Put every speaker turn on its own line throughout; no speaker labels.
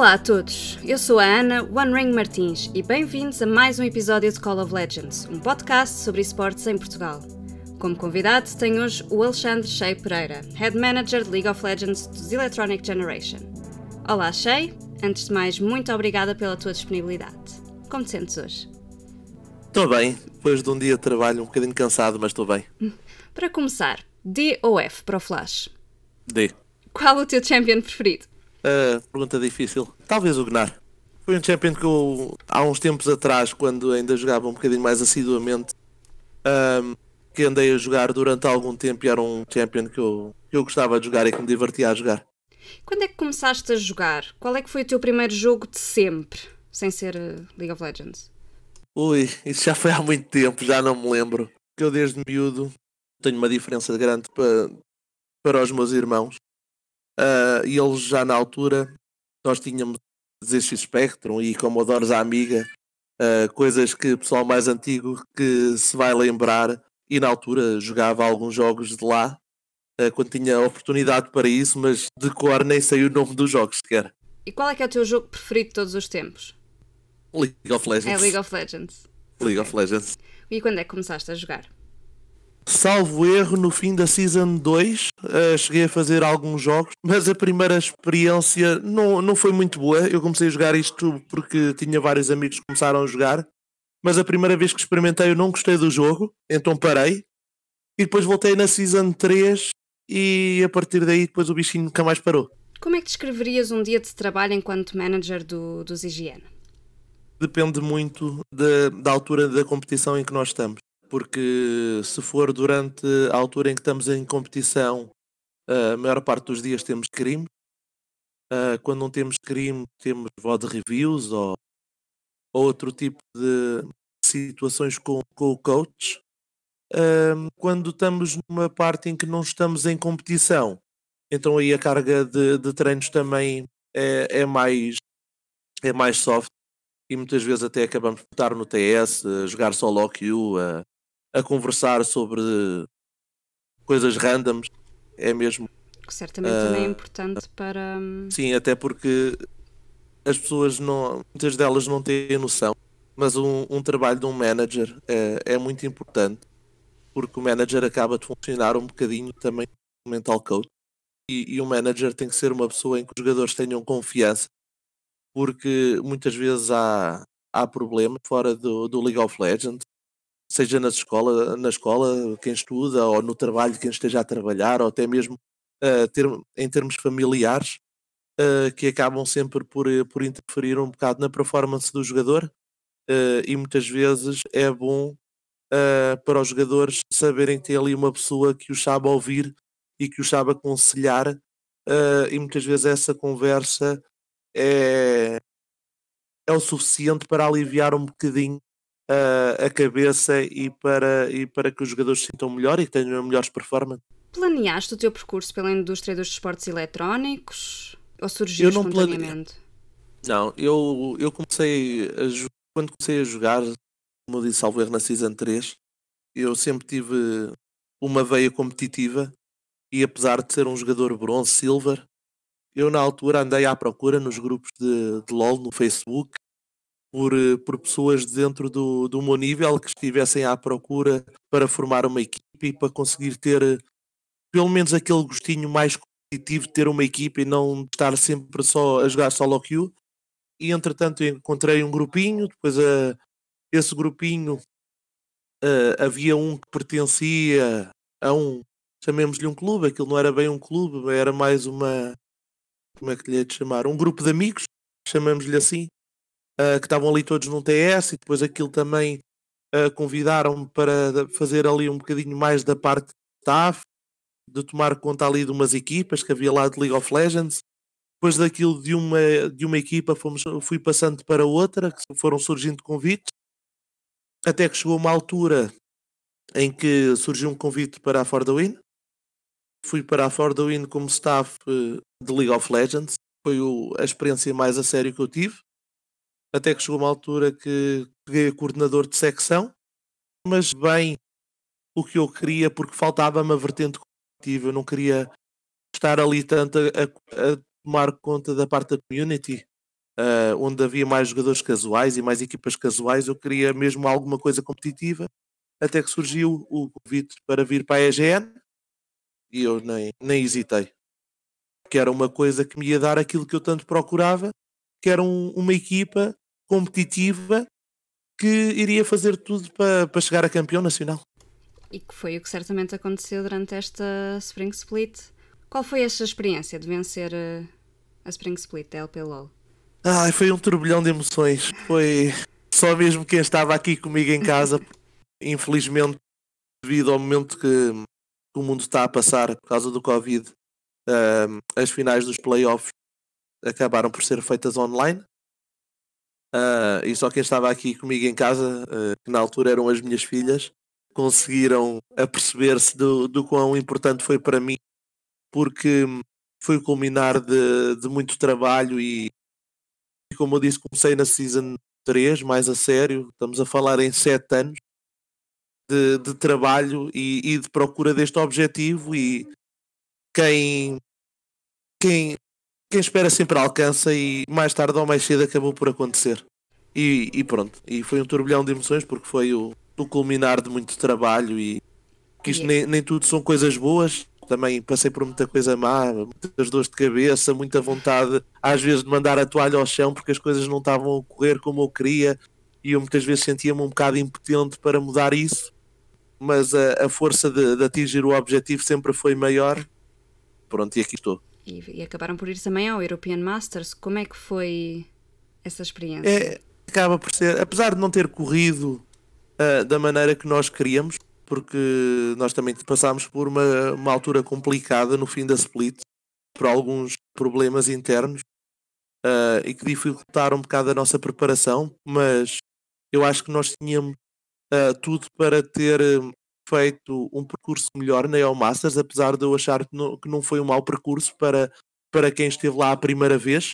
Olá a todos, eu sou a Ana One Ring Martins e bem-vindos a mais um episódio de Call of Legends, um podcast sobre esportes em Portugal. Como convidado tenho hoje o Alexandre Shea Pereira, Head Manager de League of Legends dos Electronic Generation. Olá Shea, antes de mais, muito obrigada pela tua disponibilidade. Como te sentes hoje?
Estou bem, depois de um dia de trabalho um bocadinho cansado, mas estou bem.
Para começar, D ou F para o Flash?
D.
Qual o teu champion preferido?
Uh, pergunta difícil. Talvez o Gnar. Foi um champion que eu, há uns tempos atrás, quando ainda jogava um bocadinho mais assiduamente, um, que andei a jogar durante algum tempo e era um champion que eu, que eu gostava de jogar e que me divertia a jogar.
Quando é que começaste a jogar? Qual é que foi o teu primeiro jogo de sempre, sem ser uh, League of Legends?
Ui, isso já foi há muito tempo, já não me lembro. Que eu desde miúdo tenho uma diferença grande para, para os meus irmãos. Uh, e eles já na altura, nós tínhamos ZX Spectrum e Commodores Amiga, uh, coisas que o pessoal mais antigo que se vai lembrar, e na altura jogava alguns jogos de lá, uh, quando tinha oportunidade para isso, mas de cor nem sei o nome dos jogos sequer.
E qual é que é o teu jogo preferido de todos os tempos?
League of Legends.
É League of Legends.
League of Legends.
E quando é que começaste a jogar?
Salvo erro, no fim da Season 2 uh, cheguei a fazer alguns jogos, mas a primeira experiência não, não foi muito boa. Eu comecei a jogar isto porque tinha vários amigos que começaram a jogar, mas a primeira vez que experimentei eu não gostei do jogo, então parei. E depois voltei na Season 3 e a partir daí depois o bichinho nunca mais parou.
Como é que descreverias um dia de trabalho enquanto manager do, dos IGN?
Depende muito da altura da competição em que nós estamos porque se for durante a altura em que estamos em competição, a maior parte dos dias temos crime. Quando não temos crime, temos VOD reviews ou, outro tipo de situações com, com o coach. Quando estamos numa parte em que não estamos em competição, então aí a carga de, de treinos também é, é, mais, é mais soft e muitas vezes até acabamos por estar no TS, a jogar solo queue, a, a conversar sobre coisas randoms. É mesmo.
Que certamente uh, também é importante para. Hum,
sim, até porque as pessoas não. Muitas delas não têm noção. Mas um, um trabalho de um manager é, é muito importante porque o manager acaba de funcionar um bocadinho também como mental coach. E, e o manager tem que ser uma pessoa em que os jogadores tenham confiança, porque muitas vezes há, há problemas fora do, do League of Legends seja na escola, na escola quem estuda, ou no trabalho quem esteja a trabalhar, ou até mesmo uh, ter, em termos familiares, uh, que acabam sempre por, eh, por interferir um bocado na performance do jogador, uh, e muitas vezes é bom para os jogadores saberem ter ali uma pessoa que os sabe ouvir e que os sabe aconselhar, e muitas vezes essa conversa é, é o suficiente para aliviar um bocadinho a, a cabeça e para, e para que os jogadores se sintam melhor e tenham melhores performances.
Planeaste o teu percurso pela indústria dos esportes eletrónicos ou surgiu eu não espontaneamente?
Não, eu, eu comecei a, quando comecei a jogar, como eu disse, salvo na Season 3, eu sempre tive uma veia competitiva e apesar de ser um jogador bronze, silver, eu na altura andei à procura nos grupos de, de LOL no Facebook por, eh, por pessoas dentro do, do meu nível que estivessem à procura para formar uma equipe e para conseguir ter eh, pelo menos aquele gostinho mais competitivo de ter uma equipe e não estar sempre só a jogar solo queue. E entretanto encontrei um grupinho, depois a, esse grupinho uh, havia um que pertencia a um, chamemos-lhe um clube, aquilo não era bem um clube, era mais uma, como é que lhe é de chamar? Um grupo de amigos, chamamos-lhe assim, uh, que estavam ali todos num TS e depois aquilo também uh, convidaram-me para fazer ali um bocadinho mais da parte de staff, de tomar conta ali de umas equipas que havia lá de League of Legends. Depois daquilo de uma, de uma equipa fomos, fui passando para outra, que foram surgindo convites, até que chegou uma altura em que surgiu um convite para a For the Win. Fui para a For the Win como staff eh, de League of Legends. Foi o, a experiência mais a sério que eu tive até que chegou uma altura que peguei a coordenador de secção, mas bem o que eu queria, porque faltava-me a vertente competitiva, eu não queria estar ali tanto a, a, tomar conta da parte da community, uh, onde havia mais jogadores casuais e mais equipas casuais, eu queria mesmo alguma coisa competitiva, até que surgiu o convite para vir para a EGN e eu nem, nem hesitei. Que era uma coisa que me ia dar aquilo que eu tanto procurava, que era um, uma equipa competitiva que iria fazer tudo para, para chegar a campeão nacional.
E que foi o que certamente aconteceu durante esta Spring Split. Qual foi esta experiência de vencer uh, a Spring Split da LPLOL?
Ai, foi um turbilhão de emoções. Foi só mesmo quem estava aqui comigo em casa, infelizmente, devido ao momento que, o mundo está a passar por causa do Covid, uh, as finais dos playoffs acabaram por ser feitas online. Uh, e só quem estava aqui comigo em casa, uh, que na altura eram as minhas filhas, conseguiram aperceber-se do, do quão importante foi para mim, porque foi o culminar de, de muito trabalho e, e, como eu disse, comecei na Season 3, mais a sério, estamos a falar em 7 anos de, de trabalho e, e, de procura deste objetivo e quem, quem, quem espera sempre alcança e mais tarde ou mais cedo acabou por acontecer. E, e pronto, e foi um turbilhão de emoções porque foi o, o culminar de muito trabalho e que isto nem, nem tudo são coisas boas. Também passei por muita coisa má, muitas dores de cabeça, muita vontade, às vezes, de mandar a toalha ao chão porque as coisas não estavam a correr como eu queria e eu muitas vezes sentia-me um bocado impotente para mudar isso. Mas a, a força de, de, atingir o objetivo sempre foi maior. Pronto, e aqui estou.
E, e, acabaram por ir também ao European Masters. Como é que foi essa experiência?
É, acaba por ser, apesar de não ter corrido uh, da maneira que nós queríamos, porque nós também passámos por uma, uma altura complicada no fim da split, por alguns problemas internos uh, e que dificultaram um bocado a nossa preparação, mas eu acho que nós tínhamos uh, tudo para ter feito um percurso melhor na El Masters, apesar de eu achar que não, que não foi um mau percurso para, para quem esteve lá a primeira vez,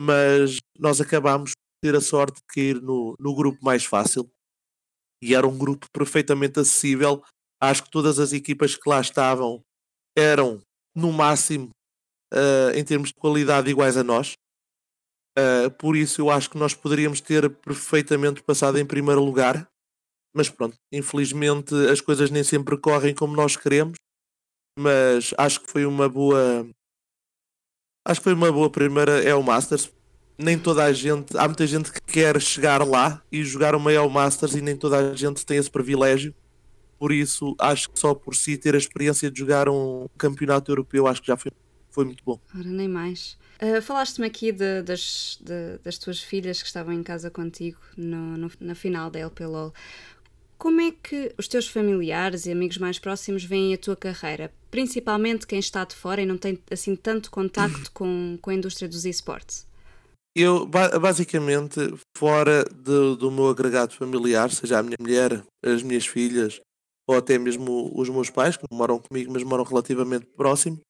mas nós acabámos de ter a sorte de cair no, no grupo mais fácil e era um grupo perfeitamente acessível. Acho que todas as equipas que lá estavam eram, no máximo, uh, em termos de qualidade, iguais a nós. Uh, por isso, eu acho que nós poderíamos ter perfeitamente passado em primeiro lugar. Mas pronto, infelizmente as coisas nem sempre correm como nós queremos. Mas acho que foi uma boa. Acho que foi uma boa primeira é o Masters nem toda a gente, há muita gente que quer chegar lá e jogar o Maior Masters e nem toda a gente tem esse privilégio. Por isso, acho que só por si ter a experiência de jogar um campeonato europeu, acho que já foi, foi muito bom.
Ora, nem mais. Uh, Falaste-me aqui de, das, de, das tuas filhas que estavam em casa contigo no, no, na final da LPLOL. Como é que os teus familiares e amigos mais próximos veem a tua carreira? Principalmente quem está de fora e não tem assim tanto contacto com, com a indústria dos esportes.
Eu, basicamente, fora do, do meu agregado familiar, seja a minha mulher, as minhas filhas, ou até mesmo os meus pais, que moram comigo, mas moram relativamente próximo,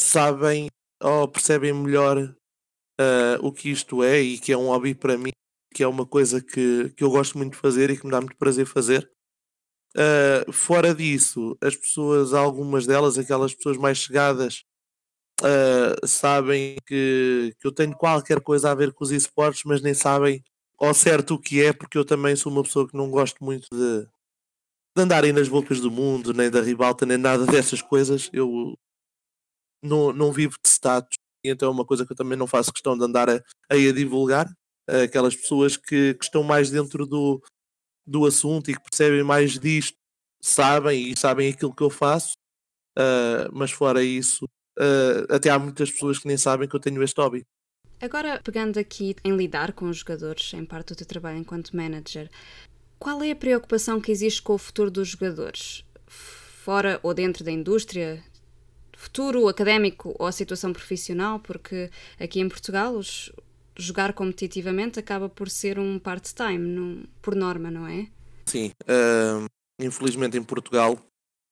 sabem ou percebem melhor uh, o que isto é e que é um hobby para mim, que é uma coisa que, que eu gosto muito de fazer e que me dá muito prazer fazer. Uh, fora disso, as pessoas, algumas delas, aquelas pessoas mais chegadas, uh, sabem que, que eu tenho qualquer coisa a ver com os esportes, mas nem sabem ao certo o que é, porque eu também sou uma pessoa que não gosto muito de, de andar aí nas bocas do mundo, nem da ribalta, nem nada dessas coisas. Eu não, não vivo de status, então é uma coisa que eu também não faço questão de andar a, a divulgar. Aquelas pessoas que, que estão mais dentro do, do assunto e que percebem mais disto sabem e sabem aquilo que eu faço, uh, mas fora isso, Uh, até há muitas pessoas que nem sabem que eu tenho este hobby.
Agora, pegando aqui em lidar com os jogadores, em parte do teu trabalho enquanto manager, qual é a preocupação que existe com o futuro dos jogadores? Fora ou dentro da indústria? Futuro académico ou a situação profissional? Porque aqui em Portugal, os, jogar competitivamente acaba por ser um part-time, por norma, não é?
Sim. Uh, infelizmente em Portugal,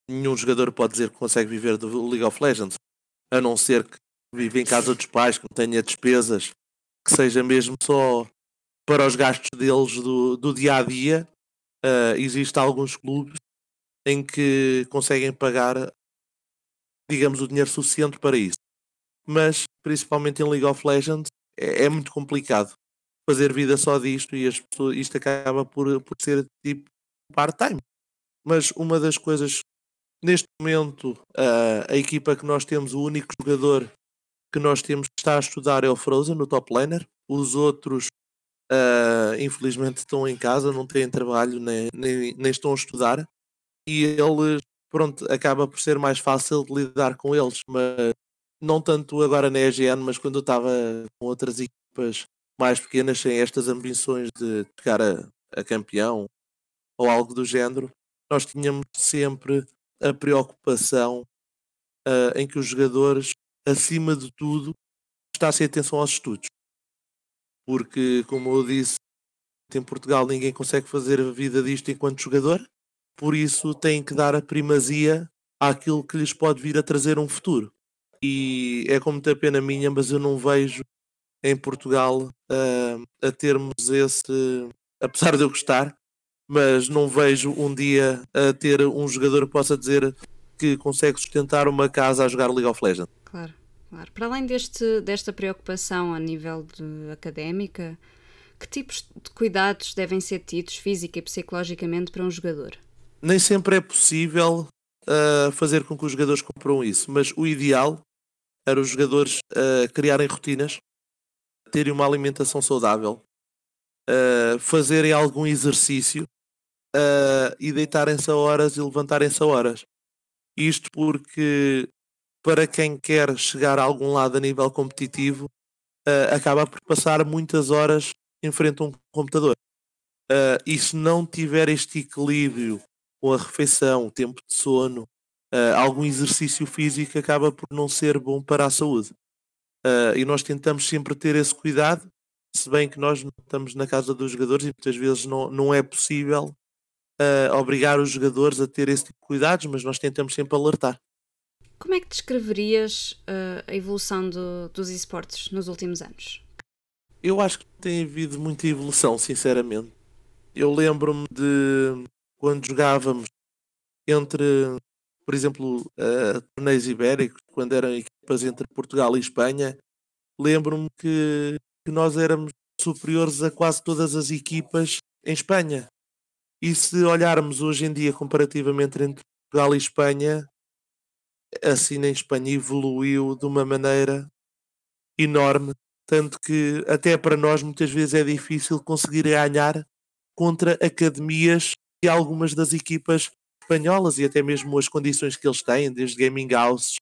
nenhum jogador pode dizer que consegue viver do League of Legends a não ser que vive em casa dos pais, que tenha despesas, que seja mesmo só para os gastos deles do, do dia a dia. Uh, Existem alguns clubes em que conseguem pagar, digamos, o dinheiro suficiente para isso. Mas, principalmente em League of Legends, é, é muito complicado fazer vida só disto e as pessoas, isto acaba por, por ser tipo part-time. Mas uma das coisas, neste momento, uh, a equipa que nós temos, o único jogador que nós temos que estar a estudar é o Frozen, no top laner. Os outros, uh, infelizmente, estão em casa, não têm trabalho, nem, nem, nem estão a estudar. E eles, pronto, acaba por ser mais fácil de lidar com eles, mas não tanto agora na EGN, mas quando eu estava com outras equipas mais pequenas sem estas ambições de chegar a, a campeão ou algo do género, nós tínhamos sempre a preocupação uh, em que os jogadores, acima de tudo, prestassem atenção aos estudos. Porque, como eu disse, em Portugal ninguém consegue fazer a vida disto enquanto jogador, por isso têm que dar a primazia àquilo que lhes pode vir a trazer um futuro. E é com muita pena minha, mas eu não vejo em Portugal uh, a termos esse, apesar de eu gostar, mas não vejo um dia a ter um jogador que possa dizer que consegue sustentar uma casa a jogar League of Legends.
Claro, claro. Para além deste, desta preocupação a nível de académica, que tipos de cuidados devem ser tidos física e psicologicamente para um jogador?
Nem sempre é possível uh, fazer com que os jogadores compram isso, mas o ideal era os jogadores uh, criarem rotinas terem uma alimentação saudável, uh, fazerem algum exercício uh, e deitarem-se a horas e levantarem-se a horas. Isto porque, para quem quer chegar a algum lado a nível competitivo, acaba por passar muitas horas em frente a um computador. e se não tiver este equilíbrio com a refeição, tempo de sono, algum exercício físico, acaba por não ser bom para a saúde. Uh, e nós tentamos sempre ter esse cuidado, se bem que nós estamos na casa dos jogadores e muitas vezes não, não é possível uh, obrigar os jogadores a ter esse tipo de cuidados, mas nós tentamos sempre alertar.
Como é que descreverias uh, a evolução do, dos esportes nos últimos anos?
Eu acho que tem havido muita evolução, sinceramente. Eu lembro-me de quando jogávamos entre, por exemplo, uh, torneios ibéricos, quando eram equipas entre Portugal e Espanha, lembro-me que, que nós éramos superiores a quase todas as equipas em Espanha. E se olharmos hoje em dia comparativamente entre Portugal e Espanha, assim na Espanha evoluiu de uma maneira enorme, tanto que até para nós muitas vezes é difícil conseguir ganhar contra academias e algumas das equipas espanholas e até mesmo as condições que eles têm, desde gaming houses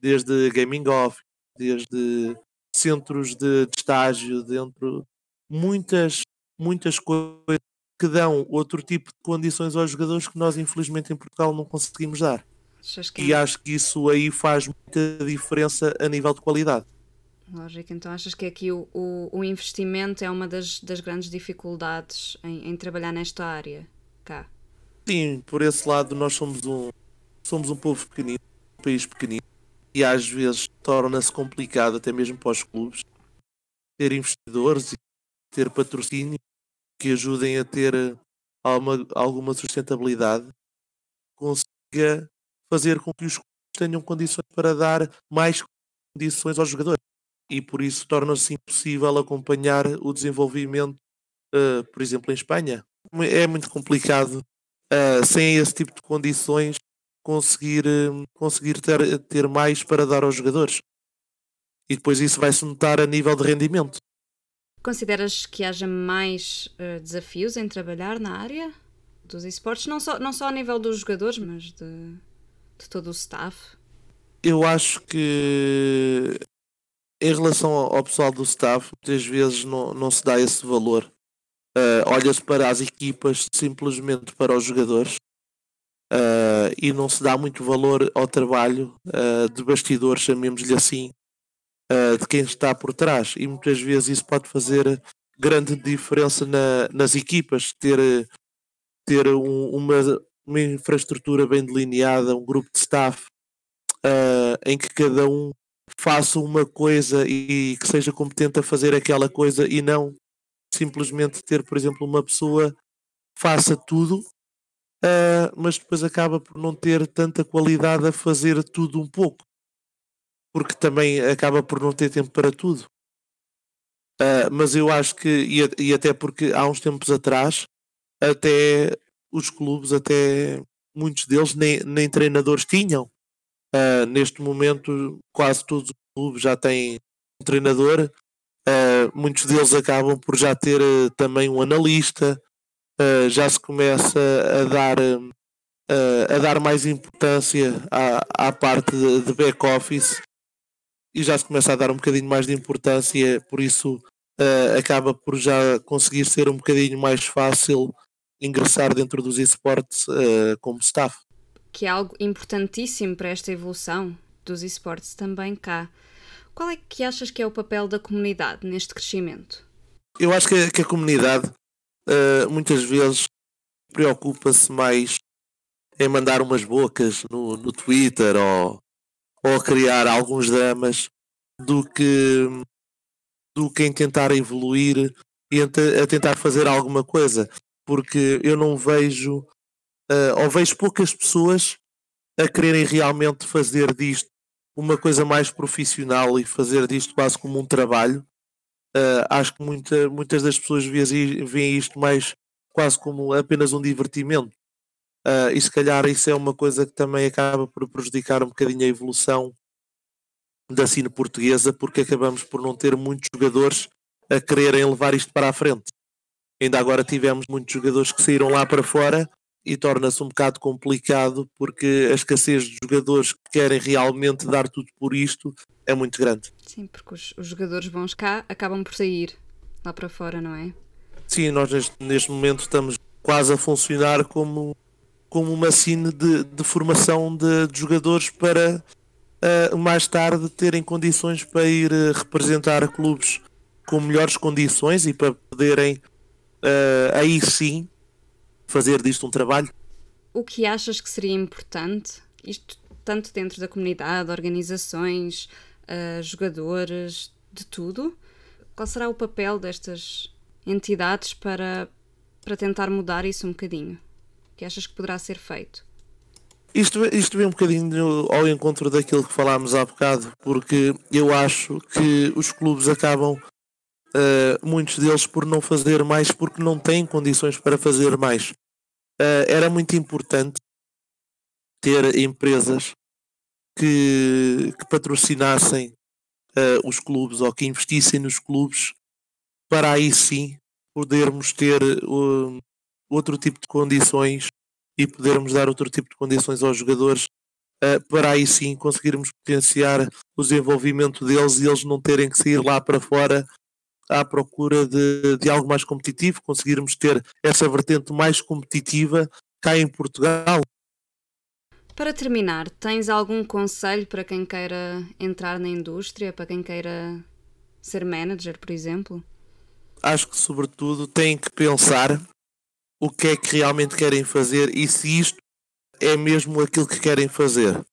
desde gaming off, desde centros de, de estágio, dentro muitas, muitas coisas que dão outro tipo de condições aos jogadores que nós infelizmente em Portugal não conseguimos dar. E é acho que isso aí faz muita diferença a nível de qualidade.
Lógico, então achas que aqui o, o, o investimento é uma das, das grandes dificuldades em, em, trabalhar nesta área cá?
Sim, por esse lado nós somos um, somos um povo pequenino, um país pequenino e às vezes torna-se complicado até mesmo para os clubes ter investidores e ter patrocínio que ajudem a ter alguma, alguma sustentabilidade, consiga fazer com que os clubes tenham condições para dar mais condições aos jogadores. E por isso torna-se impossível acompanhar o desenvolvimento, uh, por exemplo, em Espanha. É muito complicado, uh, sem esse tipo de condições, conseguir, hum, conseguir ter, ter mais para dar aos jogadores. E depois isso vai-se notar a nível de rendimento.
Consideras que haja mais uh, desafios em trabalhar na área dos esportes? Não só, não só a nível dos jogadores, mas de, de todo o staff?
Eu acho que em relação ao pessoal do staff, muitas vezes não, não se dá esse valor. Uh, Olha-se para as equipas simplesmente para os jogadores uh, e não se dá muito valor ao trabalho uh, de bastidores, chamemos-lhe assim, de quem está por trás. E muitas vezes isso pode fazer grande diferença na, nas equipas, ter, ter um, uma, uma infraestrutura bem delineada, um grupo de staff em que cada um faça uma coisa e que seja competente a fazer aquela coisa e não simplesmente ter, por exemplo, uma pessoa faça tudo uh, mas depois acaba por não ter tanta qualidade a fazer tudo um pouco, porque também acaba por não ter tempo para tudo. Uh, mas eu acho que, e, e, até porque há uns tempos atrás, até os clubes, até muitos deles nem, nem treinadores tinham. Uh, neste momento, quase todos os clubes já têm um treinador. Uh, muitos deles acabam por já ter uh, também um analista. já se começa a dar, a dar mais importância à, à parte de, de back-office e já se começa a dar um bocadinho mais de importância, por isso acaba por já conseguir ser um bocadinho mais fácil ingressar dentro dos esportes como staff
que é algo importantíssimo para esta evolução dos esportes também cá. Qual é que achas que é o papel da comunidade neste crescimento?
Eu acho que, que a comunidade uh, muitas vezes preocupa-se mais em mandar umas bocas no, no Twitter ou, ou criar alguns dramas do que, do que em tentar evoluir e a tentar fazer alguma coisa. Porque eu não vejo uh, ou vejo poucas pessoas a quererem realmente fazer disto uma coisa mais profissional e fazer disto quase como um trabalho. Uh, acho que muita, muitas das pessoas veem isto mais quase como apenas um divertimento. Uh, e se calhar isso é uma coisa que também acaba por prejudicar um bocadinho a evolução da cine portuguesa, porque acabamos por não ter muitos jogadores a quererem levar isto para a frente. Ainda agora tivemos muitos jogadores que saíram lá para fora e torna-se um bocado complicado porque a escassez de jogadores que querem realmente dar tudo por isto é muito grande.
Sim, porque os, os jogadores bons cá acabam por sair lá para fora, não é?
Sim, nós neste, neste momento estamos quase a funcionar como, como uma cine de, de formação de, de jogadores para uh, mais tarde terem condições para ir uh, representar clubes com melhores condições e para poderem uh, aí sim fazer disto um trabalho.
O que achas que seria importante, isto tanto dentro da comunidade, organizações, uh, jogadores, de tudo? Qual será o papel destas entidades para, para tentar mudar isso um bocadinho? O que achas que poderá ser feito?
Isto, isto vem um bocadinho ao encontro daquilo que falámos há bocado, porque eu acho que os clubes acabam uh, muitos deles por não fazer mais porque não têm condições para fazer mais. Uh, era muito importante ter empresas que, que patrocinassem uh, os clubes ou que investissem nos clubes para aí sim podermos ter outro tipo de condições e podermos dar outro tipo de condições aos jogadores para aí sim conseguirmos potenciar o desenvolvimento deles e eles não terem que sair lá para fora à procura de, de algo mais competitivo, conseguirmos ter essa vertente mais competitiva cá em Portugal.
Para terminar, tens algum conselho para quem queira entrar na indústria, para quem queira ser manager, por exemplo?
Acho que, sobretudo, têm que pensar o que é que realmente querem fazer e se isto é mesmo aquilo que querem fazer.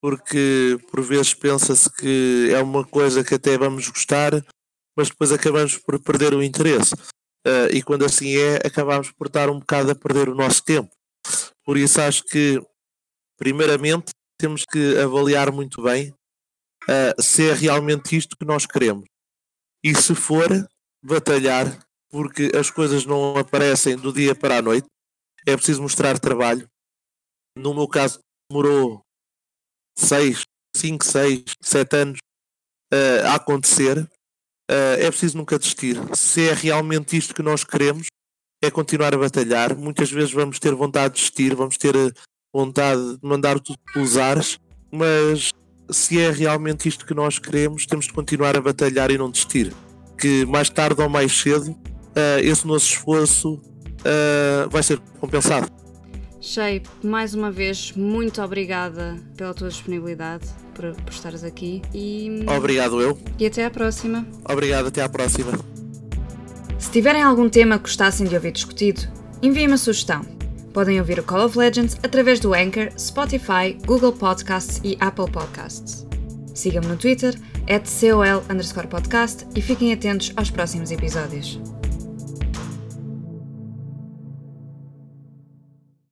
Porque por vezes pensa-se que é uma coisa que até vamos gostar, mas depois acabamos por perder o interesse. Uh, e quando assim é, acabamos por estar um bocado a perder o nosso tempo. Por isso acho que, primeiramente, temos que avaliar muito bem uh, se é realmente isto que nós queremos. E se for, batalhar, porque as coisas não aparecem do dia para a noite. É preciso mostrar trabalho. No meu caso, demorou 6, 5, 6, 7 anos uh, a acontecer é preciso nunca desistir. Se é realmente isto que nós queremos, é continuar a batalhar. Muitas vezes vamos ter vontade de desistir, vamos ter eh, vontade de mandar tudo pelos ares, mas se é realmente isto que nós queremos, temos de continuar a batalhar e não desistir. Que mais tarde ou mais cedo, uh, esse nosso esforço vai ser compensado.
Shape, mais uma vez, muito obrigada pela tua disponibilidade, por, por estares aqui e.
Obrigado eu.
E até à próxima.
Obrigado, até à próxima.
Se tiverem algum tema que gostassem de ouvir discutido, enviem uma sugestão. Podem ouvir o Call of Legends através do Anchor, Spotify, Google Podcasts e Apple Podcasts. Sigam-me no Twitter, at COL podcast e fiquem atentos aos próximos episódios.